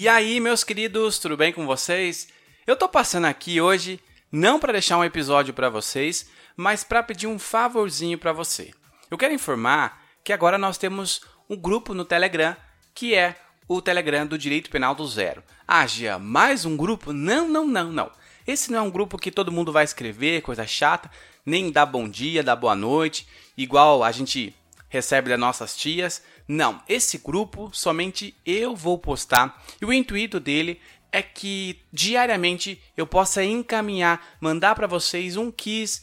E aí, meus queridos, tudo bem com vocês? Eu tô passando aqui hoje não para deixar um episódio para vocês, mas para pedir um favorzinho para você. Eu quero informar que agora nós temos um grupo no Telegram que é o Telegram do Direito Penal do Zero. Ah, Gia, mais um grupo? Não, não, não, não. Esse não é um grupo que todo mundo vai escrever, coisa chata, nem dá bom dia, dá boa noite, igual a gente recebe das nossas tias. Não, esse grupo somente eu vou postar e o intuito dele é que diariamente eu possa encaminhar, mandar para vocês um quiz.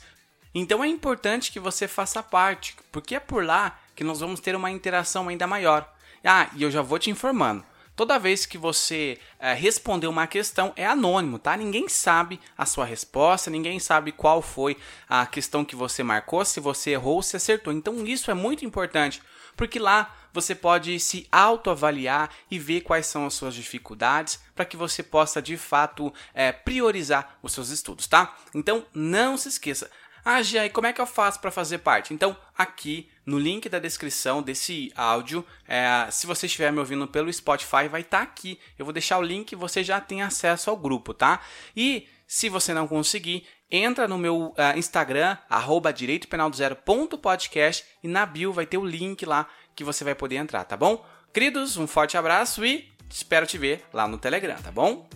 Então é importante que você faça parte, porque é por lá que nós vamos ter uma interação ainda maior. Ah, e eu já vou te informando. Toda vez que você é, responder uma questão é anônimo, tá? Ninguém sabe a sua resposta, ninguém sabe qual foi a questão que você marcou, se você errou ou se acertou. Então isso é muito importante, porque lá você pode se autoavaliar e ver quais são as suas dificuldades para que você possa de fato é, priorizar os seus estudos, tá? Então não se esqueça. Ah, Gia, e como é que eu faço para fazer parte? Então, aqui no link da descrição desse áudio, é, se você estiver me ouvindo pelo Spotify, vai estar tá aqui. Eu vou deixar o link e você já tem acesso ao grupo, tá? E se você não conseguir, entra no meu uh, Instagram, arroba e na bio vai ter o link lá que você vai poder entrar, tá bom? Queridos, um forte abraço e espero te ver lá no Telegram, tá bom?